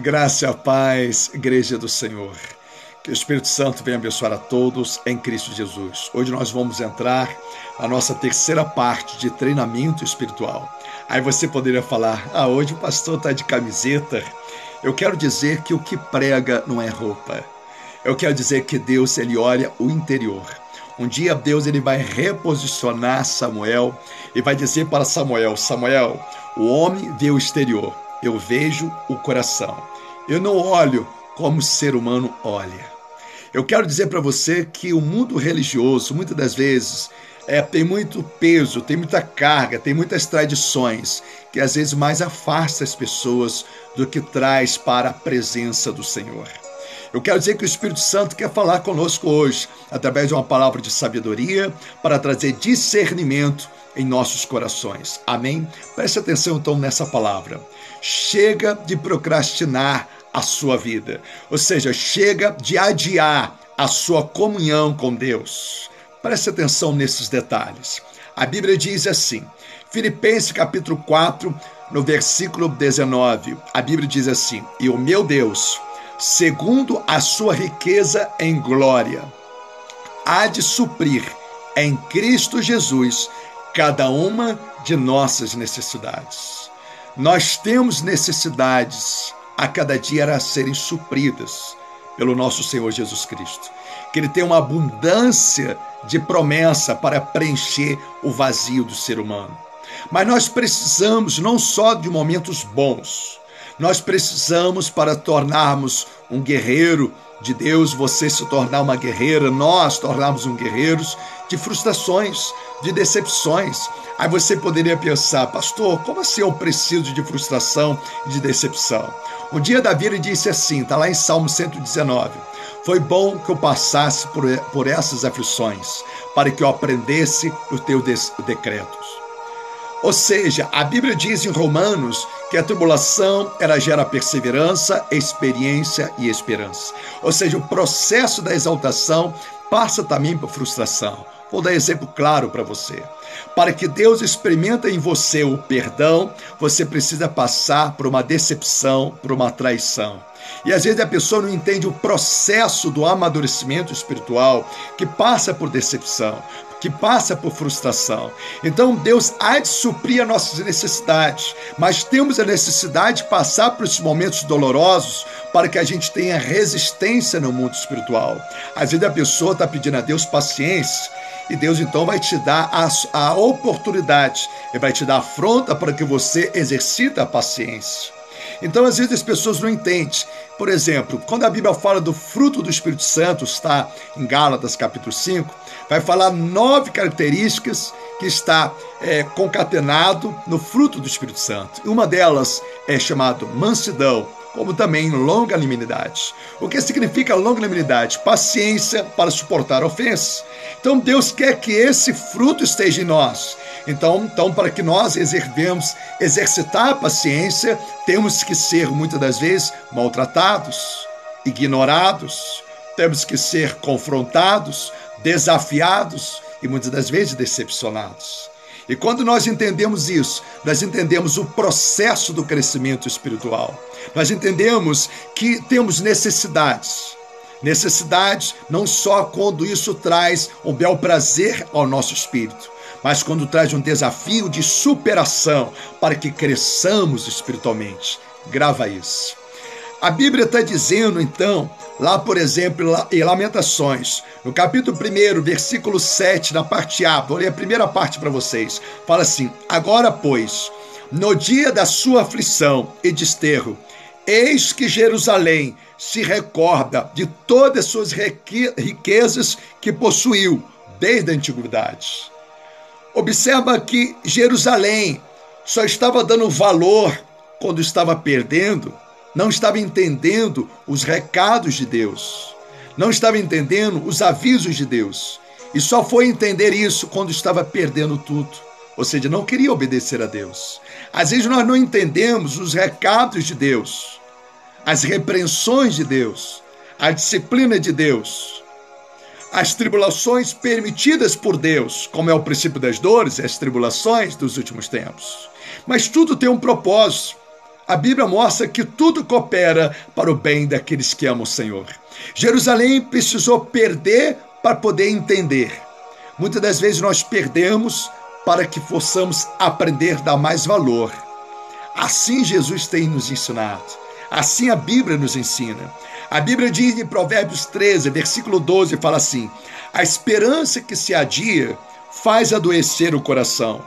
Graça e a paz, Igreja do Senhor. Que o Espírito Santo venha abençoar a todos em Cristo Jesus. Hoje nós vamos entrar na nossa terceira parte de treinamento espiritual. Aí você poderia falar: ah, hoje o pastor está de camiseta. Eu quero dizer que o que prega não é roupa. Eu quero dizer que Deus ele olha o interior. Um dia Deus ele vai reposicionar Samuel e vai dizer para Samuel: Samuel, o homem vê o exterior, eu vejo o coração. Eu não olho como o ser humano olha. Eu quero dizer para você que o mundo religioso, muitas das vezes, é, tem muito peso, tem muita carga, tem muitas tradições, que às vezes mais afasta as pessoas do que traz para a presença do Senhor. Eu quero dizer que o Espírito Santo quer falar conosco hoje, através de uma palavra de sabedoria, para trazer discernimento em nossos corações. Amém? Preste atenção então nessa palavra. Chega de procrastinar a sua vida, ou seja, chega de adiar a sua comunhão com Deus. Preste atenção nesses detalhes. A Bíblia diz assim, Filipenses capítulo 4, no versículo 19, a Bíblia diz assim: E o meu Deus, segundo a sua riqueza em glória, há de suprir em Cristo Jesus cada uma de nossas necessidades. Nós temos necessidades a cada dia a serem supridas pelo nosso Senhor Jesus Cristo. Que Ele tem uma abundância de promessa para preencher o vazio do ser humano. Mas nós precisamos não só de momentos bons, nós precisamos para tornarmos um guerreiro de Deus, você se tornar uma guerreira, nós tornarmos um guerreiros de frustrações, de decepções. Aí você poderia pensar, pastor, como assim eu preciso de frustração e de decepção? Um dia Davi ele disse assim, está lá em Salmo 119: Foi bom que eu passasse por, por essas aflições, para que eu aprendesse os teus decretos. Ou seja, a Bíblia diz em Romanos que a tribulação ela gera perseverança, experiência e esperança. Ou seja, o processo da exaltação passa também por frustração. Vou dar exemplo claro para você. Para que Deus experimente em você o perdão, você precisa passar por uma decepção, por uma traição. E às vezes a pessoa não entende o processo do amadurecimento espiritual que passa por decepção, que passa por frustração. Então Deus há de suprir as nossas necessidades, mas temos a necessidade de passar por esses momentos dolorosos para que a gente tenha resistência no mundo espiritual. Às vezes a pessoa está pedindo a Deus paciência e Deus então vai te dar a, a oportunidade, e vai te dar afronta para que você exercita a paciência. Então, às vezes, as pessoas não entendem. Por exemplo, quando a Bíblia fala do fruto do Espírito Santo, está em Gálatas capítulo 5, vai falar nove características que está é, concatenado no fruto do Espírito Santo. Uma delas é chamado mansidão, como também longanimidade. O que significa longanimidade? Paciência para suportar ofensas. Então Deus quer que esse fruto esteja em nós. Então, então para que nós exercemos, exercitar a paciência, temos que ser muitas das vezes maltratados, ignorados, temos que ser confrontados, desafiados e muitas das vezes decepcionados. E quando nós entendemos isso, nós entendemos o processo do crescimento espiritual. Nós entendemos que temos necessidades. Necessidades não só quando isso traz um bel prazer ao nosso espírito, mas quando traz um desafio de superação para que cresçamos espiritualmente. Grava isso. A Bíblia está dizendo, então, lá, por exemplo, em Lamentações, no capítulo 1, versículo 7, na parte A, vou ler a primeira parte para vocês. Fala assim: Agora, pois, no dia da sua aflição e desterro, eis que Jerusalém se recorda de todas as suas riquezas que possuiu desde a antiguidade. Observa que Jerusalém só estava dando valor quando estava perdendo não estava entendendo os recados de Deus, não estava entendendo os avisos de Deus, e só foi entender isso quando estava perdendo tudo. Ou seja, não queria obedecer a Deus. Às vezes nós não entendemos os recados de Deus, as repreensões de Deus, a disciplina de Deus, as tribulações permitidas por Deus, como é o princípio das dores e as tribulações dos últimos tempos. Mas tudo tem um propósito. A Bíblia mostra que tudo coopera para o bem daqueles que amam o Senhor. Jerusalém precisou perder para poder entender. Muitas das vezes nós perdemos para que possamos aprender dar mais valor. Assim Jesus tem nos ensinado. Assim a Bíblia nos ensina. A Bíblia diz em Provérbios 13, versículo 12, fala assim: A esperança que se adia faz adoecer o coração.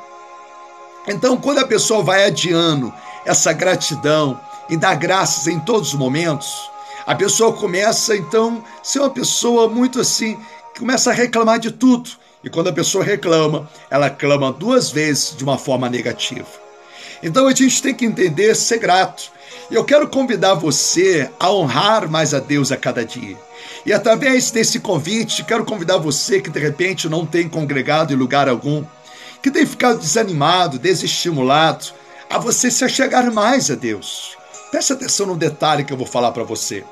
Então, quando a pessoa vai adiando essa gratidão e dar graças em todos os momentos, a pessoa começa então a ser uma pessoa muito assim, que começa a reclamar de tudo. E quando a pessoa reclama, ela clama duas vezes de uma forma negativa. Então a gente tem que entender, ser grato. E eu quero convidar você a honrar mais a Deus a cada dia. E através desse convite, quero convidar você que de repente não tem congregado em lugar algum, que tem ficado desanimado, desestimulado, a você se achegar mais a Deus. Preste atenção no detalhe que eu vou falar para você.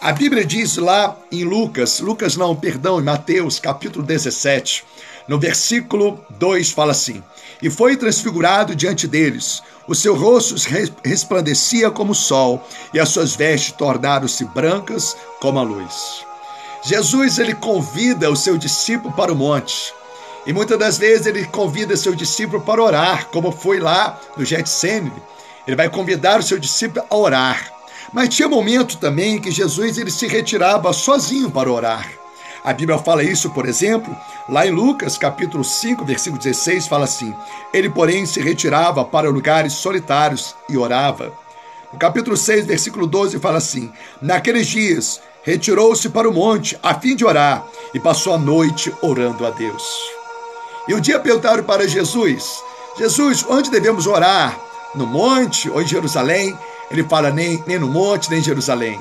A Bíblia diz lá em Lucas, Lucas não, perdão, em Mateus, capítulo 17, no versículo 2 fala assim: E foi transfigurado diante deles, o seu rosto resplandecia como o sol, e as suas vestes tornaram-se brancas como a luz. Jesus ele convida o seu discípulo para o monte. E muitas das vezes ele convida seu discípulo para orar, como foi lá no Getsemane. Ele vai convidar o seu discípulo a orar. Mas tinha momento também que Jesus ele se retirava sozinho para orar. A Bíblia fala isso, por exemplo, lá em Lucas, capítulo 5, versículo 16, fala assim: Ele, porém, se retirava para lugares solitários e orava. No capítulo 6, versículo 12, fala assim: Naqueles dias, retirou-se para o monte a fim de orar e passou a noite orando a Deus. E um dia perguntaram para Jesus: Jesus, onde devemos orar? No monte ou em Jerusalém? Ele fala: nem, nem no monte, nem em Jerusalém.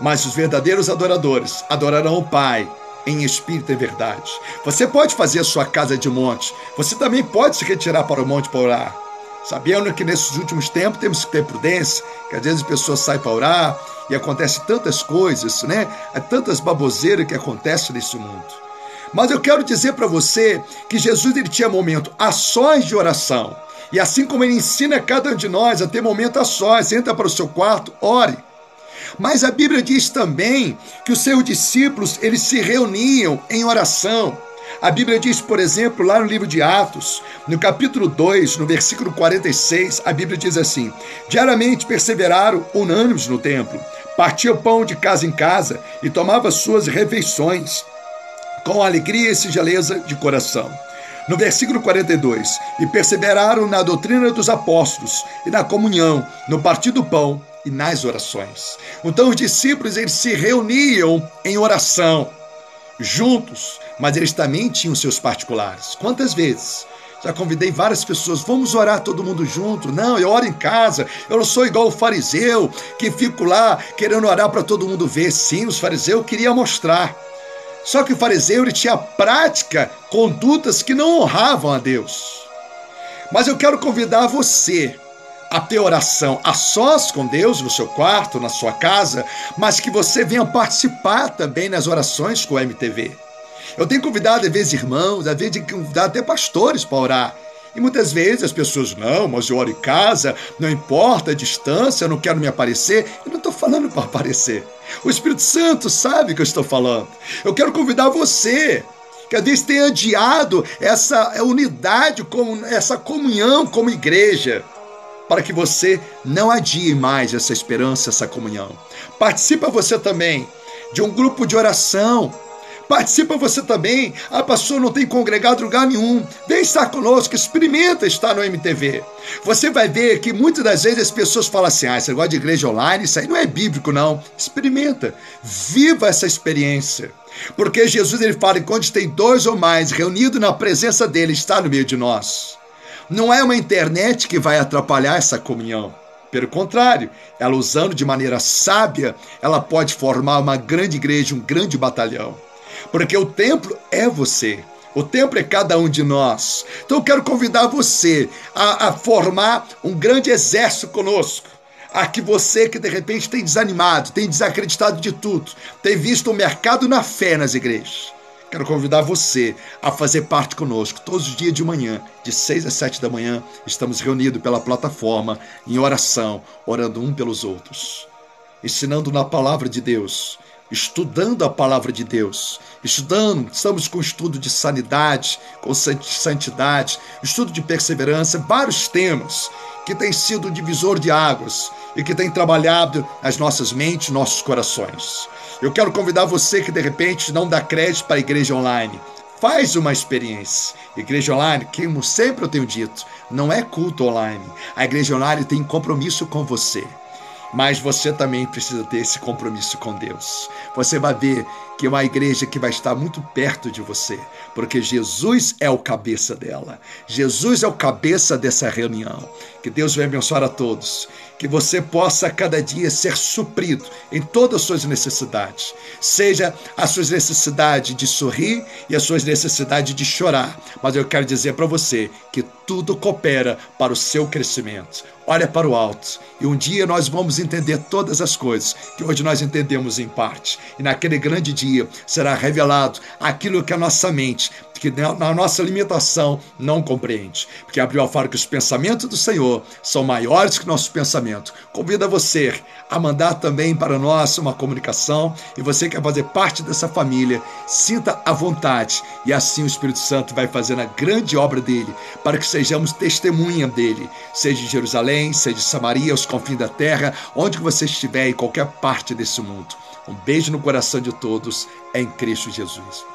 Mas os verdadeiros adoradores adorarão o Pai em espírito e verdade. Você pode fazer a sua casa de monte, você também pode se retirar para o monte para orar. Sabendo que nesses últimos tempos temos que ter prudência, que às vezes as pessoas saem para orar e acontece tantas coisas, né? Há tantas baboseiras que acontecem nesse mundo. Mas eu quero dizer para você que Jesus ele tinha momento a sós de oração. E assim como ele ensina cada um de nós a ter momento a sós, entra para o seu quarto, ore. Mas a Bíblia diz também que os seus discípulos, eles se reuniam em oração. A Bíblia diz, por exemplo, lá no livro de Atos, no capítulo 2, no versículo 46, a Bíblia diz assim: Diariamente perseveraram unânimes no templo, partiam pão de casa em casa e tomavam suas refeições com alegria e singeleza de coração. No versículo 42, e perseveraram na doutrina dos apóstolos e na comunhão, no partir do pão e nas orações. Então os discípulos eles se reuniam em oração juntos, mas eles também tinham seus particulares. Quantas vezes já convidei várias pessoas, vamos orar todo mundo junto. Não, eu oro em casa. Eu não sou igual o fariseu que fico lá querendo orar para todo mundo ver. Sim, os fariseus queriam mostrar. Só que o fariseu ele tinha prática, condutas que não honravam a Deus. Mas eu quero convidar você a ter oração a sós com Deus, no seu quarto, na sua casa, mas que você venha participar também nas orações com o MTV. Eu tenho convidado, às vezes, irmãos, às vezes, convidado até pastores para orar. E muitas vezes as pessoas, não, mas eu oro em casa, não importa a distância, eu não quero me aparecer. Eu não estou falando para aparecer. O Espírito Santo sabe que eu estou falando. Eu quero convidar você que às vezes tem adiado essa unidade, essa comunhão como igreja para que você não adie mais essa esperança, essa comunhão. Participa você também de um grupo de oração. Participa você também. Ah, pastor, não tem congregado lugar nenhum. Vem estar conosco, experimenta estar no MTV. Você vai ver que muitas das vezes as pessoas falam assim: ah, esse negócio de igreja online, isso aí não é bíblico, não. Experimenta. Viva essa experiência. Porque Jesus ele fala que quando tem dois ou mais reunidos na presença dele, está no meio de nós. Não é uma internet que vai atrapalhar essa comunhão. Pelo contrário, ela usando de maneira sábia, ela pode formar uma grande igreja, um grande batalhão. Porque o templo é você. O templo é cada um de nós. Então eu quero convidar você a, a formar um grande exército conosco. A que você que de repente tem desanimado, tem desacreditado de tudo, tem visto o mercado na fé nas igrejas Quero convidar você a fazer parte conosco. Todos os dias de manhã, de 6 às 7 da manhã, estamos reunidos pela plataforma em oração, orando um pelos outros, ensinando na palavra de Deus, estudando a palavra de Deus, estudando, estamos com estudo de sanidade, com santidade, estudo de perseverança, vários temas que têm sido divisor de águas e que têm trabalhado as nossas mentes, nossos corações. Eu quero convidar você que de repente não dá crédito para a igreja online. Faz uma experiência. Igreja online, como sempre eu tenho dito, não é culto online. A igreja online tem compromisso com você mas você também precisa ter esse compromisso com Deus. Você vai ver que é uma igreja que vai estar muito perto de você, porque Jesus é o cabeça dela. Jesus é o cabeça dessa reunião. Que Deus venha abençoar a todos. Que você possa cada dia ser suprido em todas as suas necessidades. Seja as suas necessidades de sorrir e as suas necessidades de chorar. Mas eu quero dizer para você que tudo coopera para o seu crescimento. Olha para o alto e um dia nós vamos entender todas as coisas que hoje nós entendemos em parte. E naquele grande dia será revelado aquilo que a nossa mente que na nossa limitação não compreende. Porque abriu a fala que os pensamentos do Senhor são maiores que nosso pensamento. Convido você a mandar também para nós uma comunicação e você quer fazer parte dessa família, sinta a vontade e assim o Espírito Santo vai fazendo a grande obra dele para que sejamos testemunha dele, seja em Jerusalém, seja em Samaria, aos confins da terra, onde você estiver em qualquer parte desse mundo. Um beijo no coração de todos em Cristo Jesus.